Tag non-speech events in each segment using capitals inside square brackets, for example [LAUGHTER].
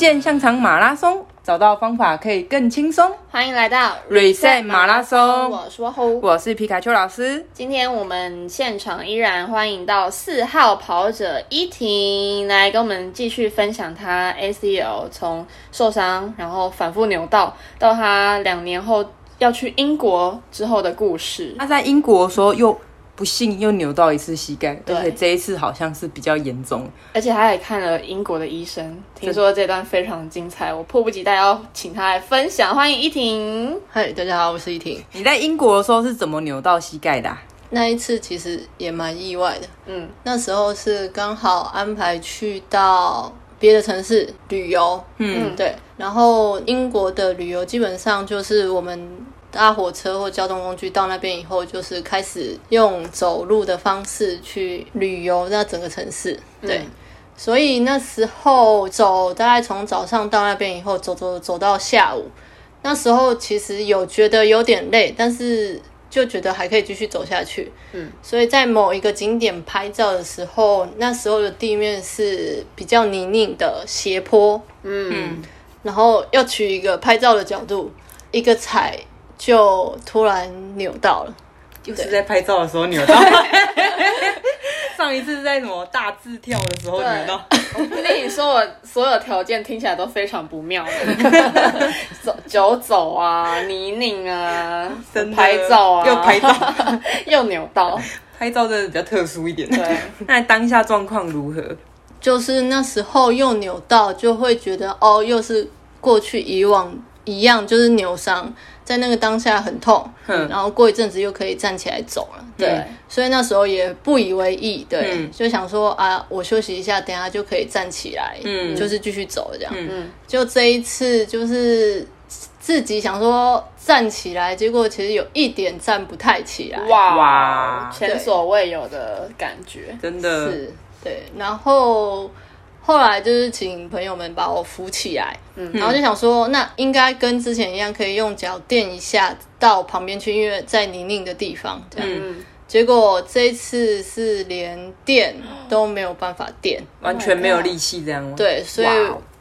复健香肠马拉松，找到方法可以更轻松。欢迎来到 Reset 马拉松我是后。我是皮卡丘老师，今天我们现场依然欢迎到四号跑者依婷来跟我们继续分享她 ACL 从受伤，然后反复扭到，到她两年后要去英国之后的故事。她在英国的时候又不幸又扭到一次膝盖，对而且这一次好像是比较严重。而且他也看了英国的医生，听说这段非常精彩，我迫不及待要请他来分享。欢迎依婷。嗨，大家好，我是依婷。你在英国的时候是怎么扭到膝盖的啊、那一次其实也蛮意外的，嗯，那时候是刚好安排去到别的城市旅游，嗯，对，然后英国的旅游基本上就是我们搭火车或交通工具到那边以后，就是开始用走路的方式去旅游那整个城市，对。嗯所以那时候走，大概从早上到那边以后，走走走到下午，那时候其实有觉得有点累，但是就觉得还可以继续走下去。嗯，所以在某一个景点拍照的时候，那时候的地面是比较泥泞的斜坡，嗯，然后要取一个拍照的角度，一个踩就突然扭到了。就是在拍照的时候扭到。[LAUGHS] 上一次是在什么大字跳的时候扭到。我跟你说，我所有条件听起来都非常不妙的，[LAUGHS] 走久走啊，泥泞啊，拍照啊，又拍照，[LAUGHS] 又扭到，拍照真的比较特殊一点。对，那当下状况如何？就是那时候又扭到，就会觉得哦，又是过去以往一样，就是扭伤，在那个当下很痛，嗯然后过一阵子又可以站起来走了，对，对。所以那时候也不以为意，对，嗯。就想说啊，我休息一下，等下就可以站起来，嗯。就是继续走这样，嗯，就这一次就是自己想说站起来，结果其实有一点站不太起来，哇。哇。前所未有的感觉，真的。是，对，然后后来就是请朋友们把我扶起来，嗯，然后就想说，那应该跟之前一样，可以用脚垫一下到旁边去，因为在泥泞的地方，这样。嗯，结果这一次是连垫都没有办法垫，完全没有力气这样吗？，对，所以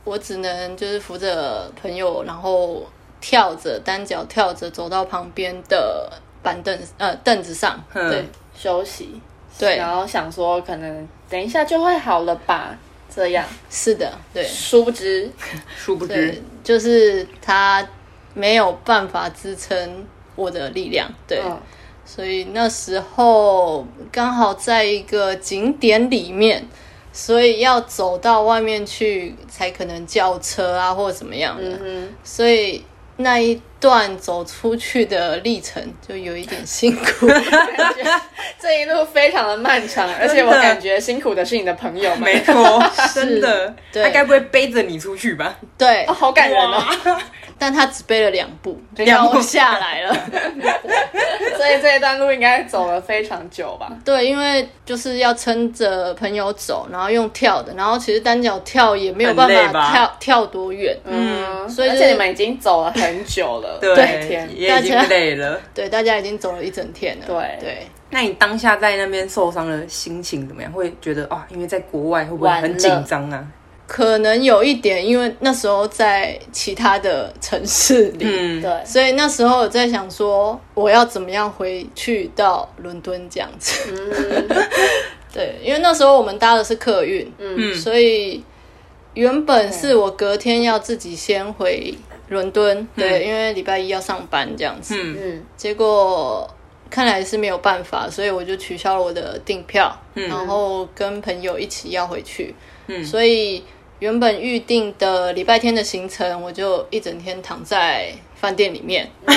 我只能就是扶着朋友，然后跳着单脚跳着走到旁边的板凳呃凳子上，嗯对休息，对，然后想说可能等一下就会好了吧，这样，是的，对。殊不知，[LAUGHS] 殊不知，就是他没有办法支撑我的力量，对，嗯。所以那时候刚好在一个景点里面，所以要走到外面去才可能叫车啊或者怎么样的，嗯所以那一段走出去的历程就有一点辛苦，哼，感觉这一路非常的漫长，而且我感觉辛苦的是你的朋友们，没错，[LAUGHS] 真的。他该不会背着你出去吧？对哦，，好感人哦。但他只背了两步，两步然后下来了。[LAUGHS] 所以这一段路应该走了非常久吧？对，因为就是要撑着朋友走，然后用跳的，然后其实单脚跳也没有办法跳跳多远，嗯，所以就是而且你们已经走了很久了，对，天，也已经累了。对，大家已经走了一整天了。对对，那你当下在那边受伤的心情怎么样？会觉得啊，因为在国外会不会很紧张啊？可能有一点，因为那时候在其他的城市里，嗯，对，所以那时候我在想说，我要怎么样回去到伦敦这样子。嗯 [LAUGHS] 对，因为那时候我们搭的是客运，嗯所以原本是我隔天要自己先回伦敦，对，因为礼拜一要上班这样子。嗯。嗯。结果看来是没有办法，所以我就取消了我的订票，然后跟朋友一起要回去。嗯。所以原本预定的礼拜天的行程，我就一整天躺在饭店里面，嗯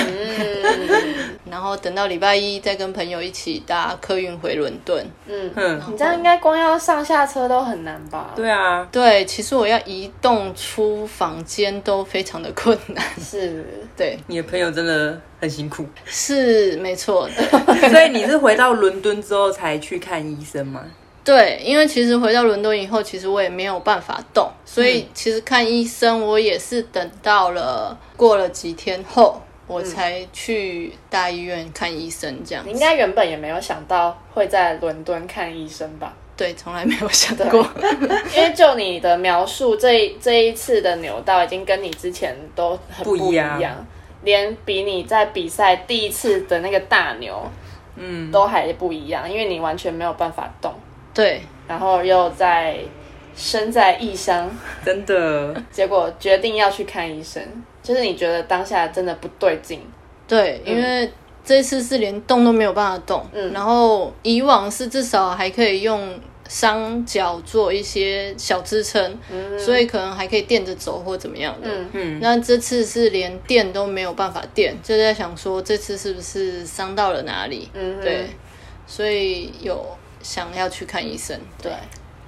[LAUGHS] 然后等到礼拜一再跟朋友一起搭客运回伦敦。嗯，嗯，你这样应该光要上下车都很难吧？对啊，对，其实我要移动出房间都非常的困难。是，对，你的朋友真的很辛苦，是没错的。[LAUGHS] [LAUGHS] 所以你是回到伦敦之后才去看医生吗？对，因为其实回到伦敦以后，其实我也没有办法动，所以其实看医生我也是等到了过了几天后，我才去大医院看医生这样子。你应该原本也没有想到会在伦敦看医生吧？对，从来没有想过。因为就你的描述，这这一次的扭到已经跟你之前都很不一样样，连比你在比赛第一次的那个大扭嗯，都还不一样，因为你完全没有办法动，对，然后又在身在异乡，真的，[LAUGHS] 结果决定要去看医生，就是你觉得当下真的不对劲，对，因为这次是连动都没有办法动，嗯。然后以往是至少还可以用双脚做一些小支撑，所以可能还可以垫着走或怎么样的。嗯。嗯，那这次是连垫都没有办法垫，就在想说这次是不是伤到了哪里？嗯对，所以有想要去看医生。对，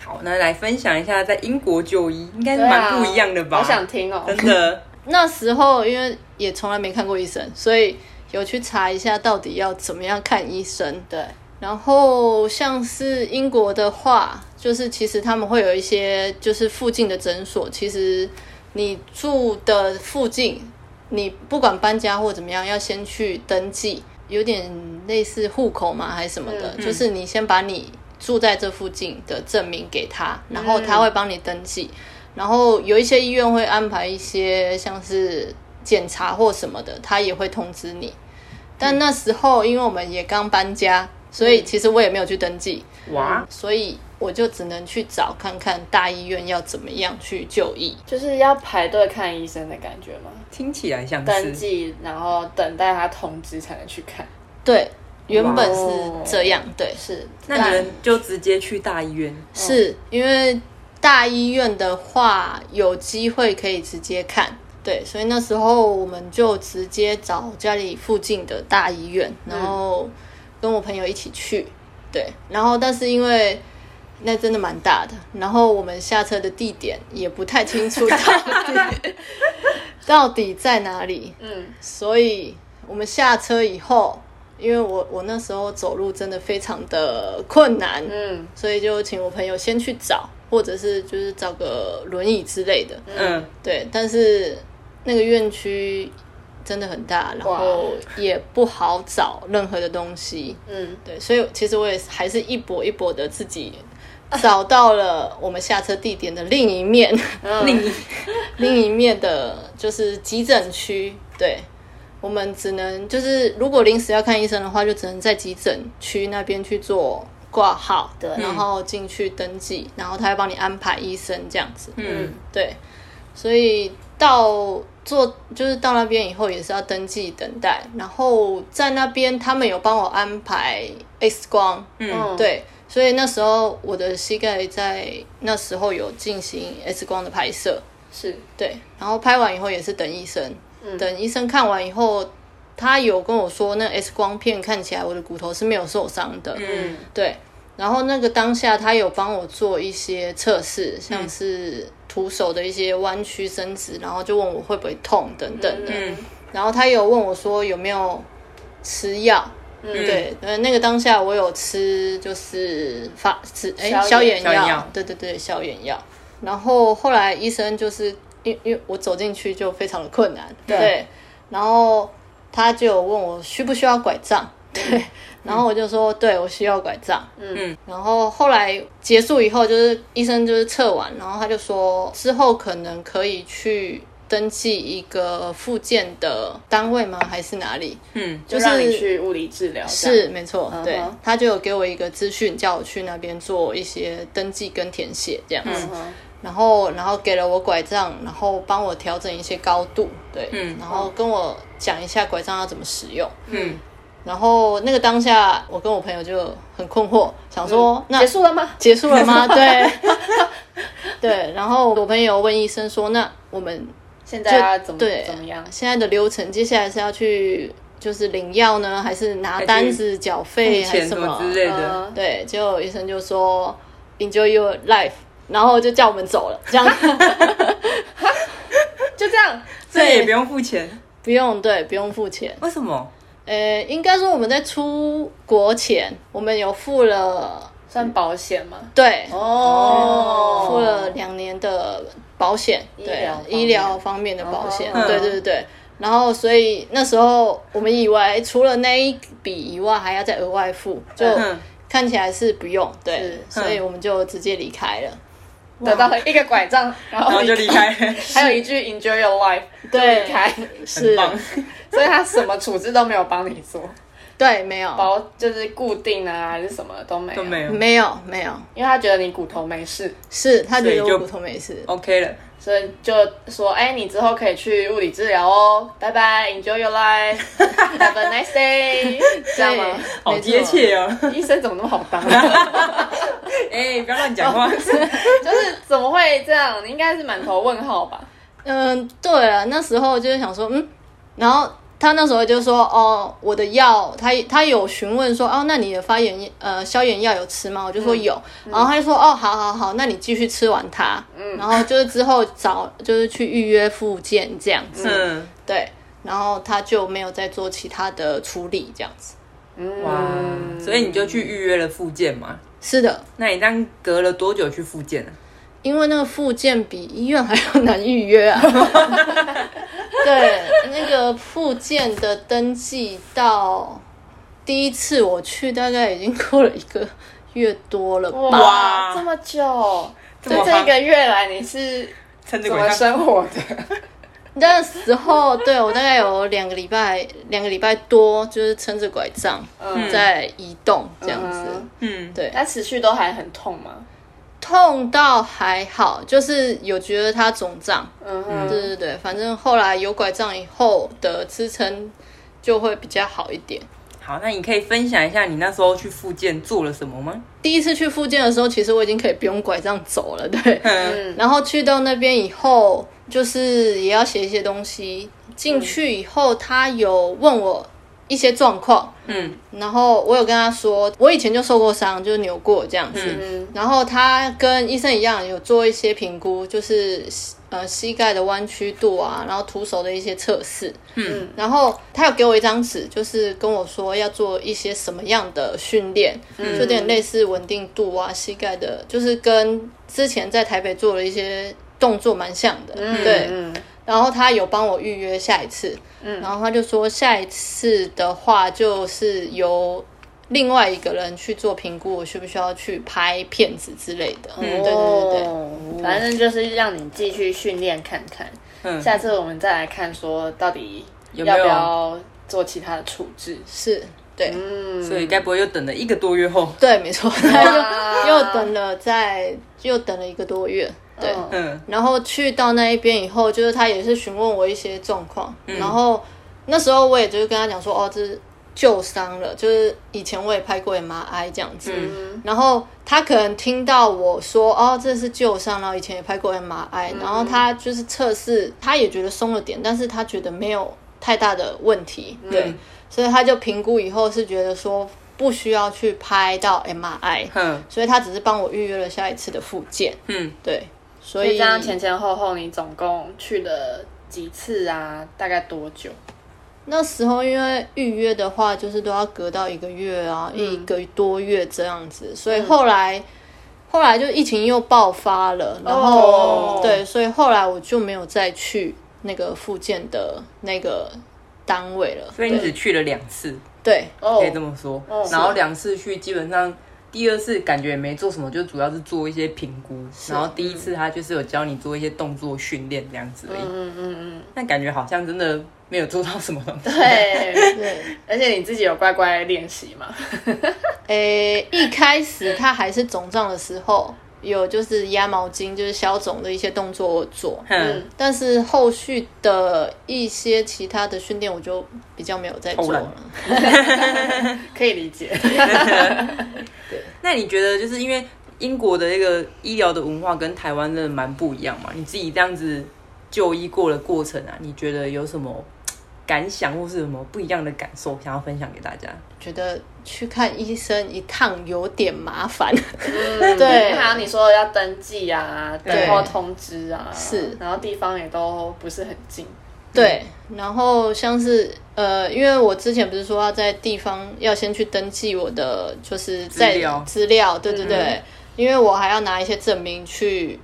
好，那来分享一下在英国就医，应该是蛮不一样的吧？好想听哦，真的，[LAUGHS] 那时候因为也从来没看过医生，所以有去查一下到底要怎么样看医生。对，然后像是英国的话，就是其实他们会有一些就是附近的诊所，其实你住的附近，你不管搬家或怎么样，要先去登记，有点类似户口嘛还是什么的，嗯就是你先把你住在这附近的证明给他，然后他会帮你登记。然后有一些医院会安排一些像是检查或什么的，他也会通知你。但那时候因为我们也刚搬家，所以其实我也没有去登记，哇，所以我就只能去找看看大医院要怎么样去就医。就是要排队看医生的感觉吗？听起来像登，记，然后等待他通知才能去看。对，原本是这样，对，是，那你们就直接去大医院，是因为大医院的话有机会可以直接看，对，所以那时候我们就直接找家里附近的大医院，然后跟我朋友一起去，对，然后但是因为那真的蛮大的，然后我们下车的地点也不太清楚到底 [LAUGHS] 到底在哪里，嗯，所以我们下车以后，因为我我那时候走路真的非常的困难，嗯，所以就请我朋友先去找，或者是就是找个轮椅之类的。嗯，对，但是那个院区真的很大，然后也不好找任何的东西。嗯，对，所以其实我也还是一跛一跛的自己找到了我们下车地点的另一面，另一另一面的就是急诊区。对。我们只能就是，如果临时要看医生的话，就只能在急诊区那边去做挂号，对然后进去登记，然后他会帮你安排医生这样子。嗯，对，所以到做就是到那边以后也是要登记等待，然后在那边他们有帮我安排 X 光，嗯，对，所以那时候我的膝盖在那时候有进行 X 光的拍摄，是，对，然后拍完以后也是等医生，等医生看完以后。他有跟我说，那 X 光片看起来我的骨头是没有受伤的，嗯，对，然后那个当下他有帮我做一些测试，像是徒手的一些弯曲伸直，然后就问我会不会痛等等的。嗯。然后他有问我说有没有吃药，对，呃，那个当下我有吃就是发吃哎消炎。消炎药。消炎药，对对对，消炎药。然后后来医生就是因因为我走进去就非常的困难，对，然后他就问我需不需要拐杖，对，然后我就说对我需要拐杖，嗯，然后后来结束以后，就是医生就是测完，然后他就说之后可能可以去登记一个附件的单位吗？还是哪里？嗯，就让你去物理治疗，是没错，对他就有给我一个资讯，叫我去那边做一些登记跟填写这样子。然后，然后给了我拐杖，然后帮我调整一些高度，对，嗯然后跟我讲一下拐杖要怎么使用。嗯，然后那个当下，我跟我朋友就很困惑，想说、那结束了吗？结束了吗？对，[LAUGHS] 对。然后我朋友问医生说：“那我们现在要怎么对怎么样？现在的流程，接下来是要去就是领药呢，还是拿单子缴费，还是什么之类的，嗯对，结果医生就说 Enjoy your life，然后就叫我们走了，这样 [LAUGHS] 就这样，这也不用付钱，不用对，不用付钱。为什么？呃，应该说我们在出国前，我们有付了算保险吗？对。哦付了两年的保险，对疗医疗方面的保险，嗯。对对对。对。然后，所以那时候我们以为除了那一笔以外，还要再额外付，就嗯。看起来是不用，对是，所以我们就直接离开了。得到了一个拐杖，然后就离开，[LAUGHS] 还有一句 Enjoy your life，对离开，很是，棒。[LAUGHS] 所以他什么处置都没有帮你做，对，没有，包就是固定啊还是什么都没有，都没有没有，没有，因为他觉得你骨头没事，是他觉得我骨头没事。OK 了，所以就说，哎、你之后可以去物理治疗哦，拜拜，Enjoy your life，Have [LAUGHS] a nice day，[LAUGHS] 这样吗？好贴切哦。医生怎么那么好当、啊？[LAUGHS] 哎，不要乱讲话。就是怎么会这样？你应该是满头问号吧？嗯，对了，那时候就是想说，嗯，然后他那时候就说，哦，我的药，他他有询问说，哦，那你的发炎呃消炎药有吃吗？我就说有，然后他就说，哦，好好好，那你继续吃完它，嗯，然后就是之后找就是去预约复健这样子，嗯，对，然后他就没有再做其他的处理这样子。哇，所以你就去预约了复健嘛？是的，那你这样隔了多久去复健啊？因为那个复健比医院还要难预约啊。[LAUGHS] 对，那个复健的登记到第一次我去，大概已经过了一个月多了吧。哇，这么久！这这一个月来你是怎么撑着拐杖，生活的？[LAUGHS] 那时候，对我大概有两个礼拜，两个礼拜多，就是撑着拐杖嗯在移动这样子。嗯嗯，对，那持续都还很痛吗？痛到还好，就是有觉得它肿胀。嗯，对对对，反正后来有拐杖以后的支撑就会比较好一点。好，那你可以分享一下你那时候去复健做了什么吗？第一次去复健的时候，其实我已经可以不用拐杖走了，对。嗯，然后去到那边以后，就是也要写一些东西。进去以后，他有问我一些状况，嗯，然后我有跟他说，我以前就受过伤，就是扭过这样子。嗯。然后他跟医生一样，有做一些评估，就是呃膝盖的弯曲度啊，然后徒手的一些测试。嗯，然后他有给我一张纸，就是跟我说要做一些什么样的训练，就有点类似稳定度啊，膝盖的，就是跟之前在台北做了一些动作蛮像的。对，嗯然后他有帮我预约下一次，嗯然后他就说下一次的话就是由另外一个人去做评估，我需不需要去拍片子之类的。嗯，对对对对，哦反正就是让你继续训练看看，嗯下次我们再来看说到底有没有要不要做其他的处置。是，对。嗯，所以该不会又等了一个多月后？对，没错，[LAUGHS] 又等了在又等了一个多月，对，嗯。嗯。然后去到那一边以后，就是他也是询问我一些状况，然后那时候我也就是跟他讲说，哦，这是旧伤了，就是以前我也拍过 MRI 这样子，然后他可能听到我说，哦，这是旧伤，然后以前也拍过 MRI，、然后他就是测试，他也觉得松了点，但是他觉得没有太大的问题，对，所以他就评估以后是觉得说不需要去拍到 MRI，嗯。所以他只是帮我预约了下一次的复健，嗯，对，所以这样前前后后你总共去了几次啊？大概多久？那时候因为预约的话，就是都要隔到一个月啊，一个多月这样子，所以后来、后来就疫情又爆发了，然后、哦对，所以后来我就没有再去那个复健的那个单位了。所以你只去了两次，对哦可以这么说。然后两次去，基本上第二次感觉也没做什么，就主要是做一些评估。然后第一次他就是有教你做一些动作训练这样子而已。嗯嗯嗯，但感觉好像真的没有做到什么东西。[LAUGHS] 对，[LAUGHS] 对，而且你自己有乖乖练习吗？[LAUGHS] 诶，一开始他还是肿胀的时候，有就是压毛巾，就是消肿的一些动作我做，嗯，但是后续的一些其他的训练我就比较没有在做了。可以理解。那你觉得就是因为英国的那个医疗的文化跟台湾的蛮不一样嘛？你自己这样子就医过的过程啊，你觉得有什么感想或是什么不一样的感受，想要分享给大家？觉得去看医生一趟有点麻烦，嗯 [LAUGHS] 对还有你说要登记啊，等候通知啊，是然后地方也都不是很近。对，然后像是呃，因为我之前不是说要在地方要先去登记我的就是在资料资料，对对对，因为我还要拿一些证明去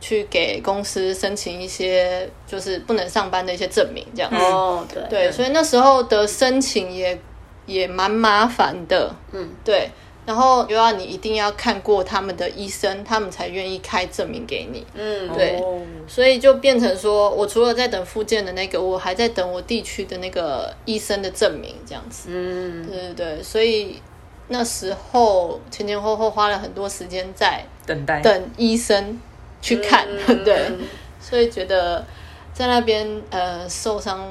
去给公司申请一些就是不能上班的一些证明，这样子。哦，对对，所以那时候的申请也也蛮麻烦的。嗯，对。然后又要你一定要看过他们的医生，他们才愿意开证明给你。嗯，对哦所以就变成说，我除了在等复健的那个，我还在等我地区的那个医生的证明，这样子。嗯，对对对，所以那时候前前后后花了很多时间在等待。等医生去看，嗯 [LAUGHS] 对，所以觉得在那边呃受伤，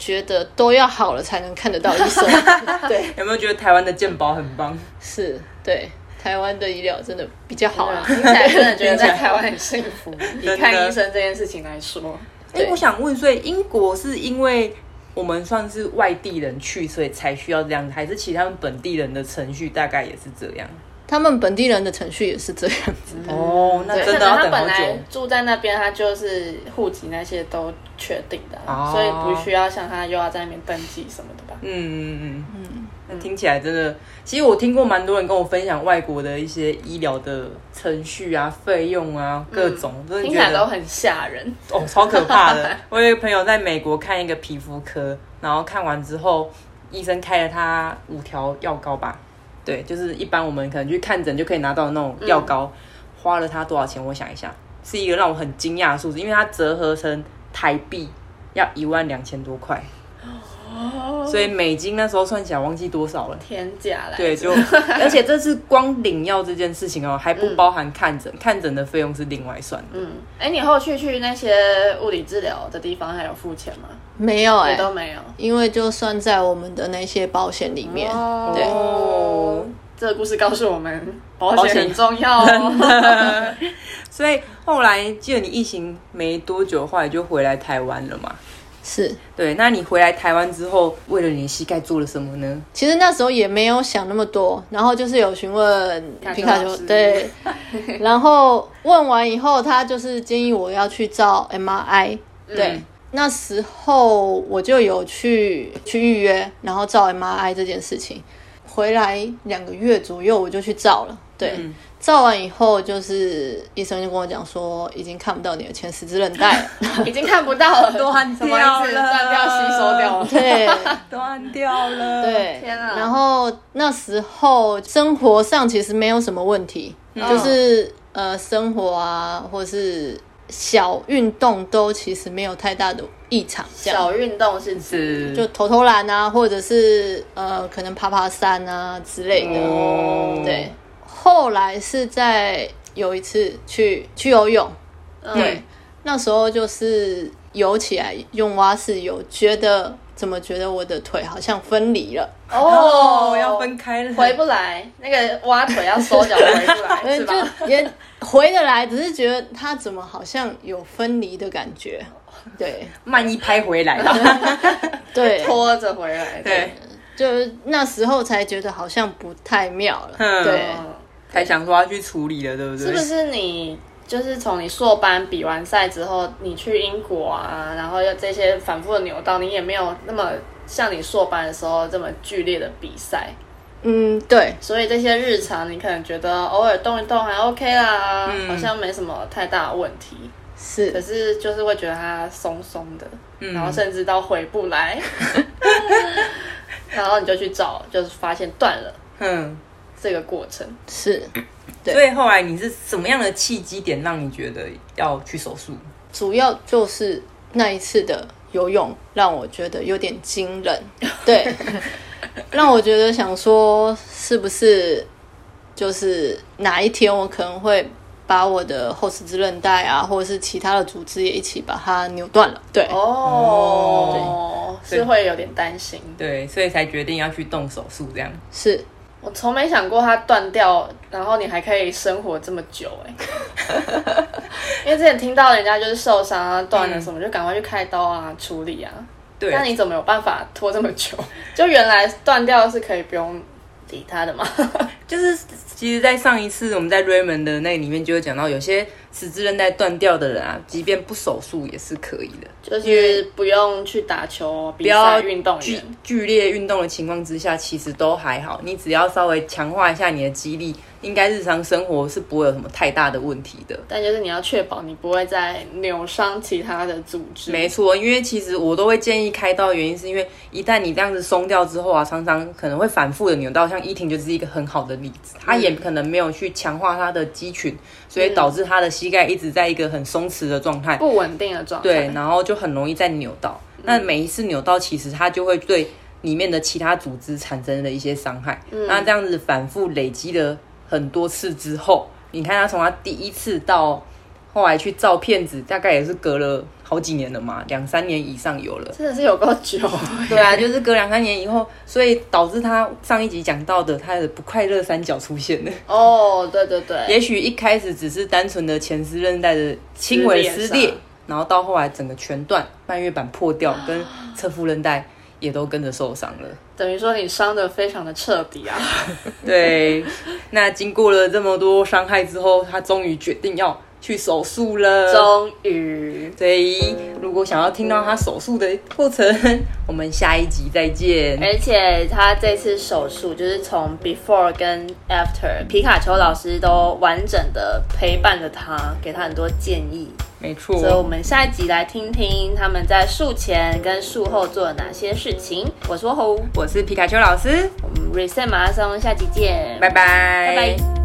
觉得都要好了才能看得到医生。[LAUGHS] 对，有没有觉得台湾的健保很棒？是，对，台湾的医疗真的比较好啦。听起来真的觉得在台湾很幸福。以看医生这件事情来说，哎、我想问，所以英国是因为我们算是外地人去，所以才需要这样子，还是其他们本地人的程序大概也是这样？他们本地人的程序也是这样子。哦，那真的要等好本来久。住在那边，他就是户籍那些都确定的啊、哦所以不需要像他又要在那边登记什么的吧？嗯嗯嗯嗯，那听起来真的，其实我听过蛮多人跟我分享外国的一些医疗的程序啊、费用啊各种，真的听起来都很吓人。哦，超可怕的。[LAUGHS] 我有一个朋友在美国看一个皮肤科，然后看完之后，医生开了他五条药膏吧，对，就是一般我们可能去看诊就可以拿到那种药膏，花了他多少钱？我想一下，是一个让我很惊讶的数字，因为它折合成台币要一万两千多块，所以美金那时候算起来忘记多少了。天价来着，对，就 [LAUGHS] 而且这次光领药这件事情哦，还不包含看诊，看诊的费用是另外算的。嗯，哎，你后续去那些物理治疗的地方还有付钱吗？没有哎、也都没有。因为就算在我们的那些保险里面，对哦，这个故事告诉我们，保保险险很重要哦。[LAUGHS] [LAUGHS] 所以后来记得你疫情没多久，后来就回来台湾了嘛？是。对，那你回来台湾之后，为了你的膝盖做了什么呢？其实那时候也没有想那么多，然后就是有询问皮卡丘，对，[LAUGHS] 然后问完以后，他就是建议我要去照 MRI，对，嗯那时候我就有去去预约，然后照 MRI 这件事情，回来两个月左右我就去照了，对，嗯照完以后就是医生就跟我讲说，已经看不到你的前十字韧带了，[LAUGHS] 已经看不到了，断？掉了断掉、吸收掉了。[LAUGHS] 对。[LAUGHS] 断掉了。，对，天啊然后那时候生活上其实没有什么问题，就是呃生活啊，或是小运动都其实没有太大的异常，这样。小运动是指？就投投篮啊，或者是呃可能爬爬山啊之类的。哦。对，后来是在有一次去去游泳，对，嗯那时候就是游起来用蛙式游，觉得怎么觉得我的腿好像分离了。哦，要分开了，回不来，那个挖腿要收脚回不来，呃，[LAUGHS] 是吧？也回得来，只是觉得它怎么好像有分离的感觉。对慢一拍回来了。[LAUGHS] 对，拖着回来，对，就是那时候才觉得好像不太妙了。嗯对，嗯才想说要去处理了，对不对？是不是你就是从你硕班比完赛之后，你去英国啊，然后又这些反复的扭到，你也没有那么像你硕班的时候这么剧烈的比赛，嗯，对，所以这些日常你可能觉得偶尔动一动还 OK 啦，嗯。好像没什么太大的问题，是。可是是就是会觉得它松松的，嗯。然后甚至到回不来，[LAUGHS] 然后你就去找，就是发现断了嗯，这个过程。是，对所以后来你是什么样的契机点让你觉得要去手术？主要就是那一次的游泳让我觉得有点惊人，[LAUGHS] 对，让我觉得想说是不是就是哪一天我可能会把我的后十字韧带啊，或者是其他的组织也一起把它扭断了，对，哦，对是会有点担心。对，所以才决定要去动手术这样。是。我从没想过它断掉，然后你还可以生活这么久哎、[LAUGHS] 因为之前听到人家就是受伤啊、断了什么，就赶快去开刀啊、处理啊。对，那你怎么有办法拖这么久？[LAUGHS] 就原来断掉是可以不用理它的嘛？[LAUGHS] 就是其实，在上一次我们在 Raymond 的那里面就有讲到，有些十字韧带断掉的人啊，即便不手术也是可以的，就是不用去打球、比不要赛、运动剧。剧烈运动的情况之下，其实都还好。你只要稍微强化一下你的肌力，应该日常生活是不会有什么太大的问题的。但就是你要确保你不会再扭伤其他的组织。没错，因为其实我都会建议开刀，的原因是因为一旦你这样子松掉之后啊，常常可能会反复的扭到，像依婷就是一个很好的例子，她也可能没有去强化她的肌群，所以导致他的膝盖一直在一个很松弛的状态，不稳定的状态。对，然后就很容易再扭到。那每一次扭到，其实它就会对里面的其他组织产生了一些伤害。那这样子反复累积了很多次之后，你看他从他第一次到后来去照片子，大概也是隔了好几年了嘛，两三年以上有了。真的是有够久。对啊，就是隔两三年以后，所以导致他上一集讲到的他的不快乐三角出现了。哦，对对对，也许一开始只是单纯的前丝韧带的轻微撕裂然后到后来整个全断，半月板破掉，跟侧副韧带也都跟着受伤了。等于说你伤的非常的彻底啊。对，那经过了这么多伤害之后，他终于决定要去手术了。终于，所以，如果想要听到他手术的过程，我们下一集再见。而且他这次手术就是从 before 跟 after，皮卡丘老师都完整的陪伴着他，给他很多建议。没错，所以，我们下一集来听听他们在术前跟术后做了哪些事情。我是吼，我是皮卡丘老师，我们 Reset 马拉松下集见，拜拜，拜拜。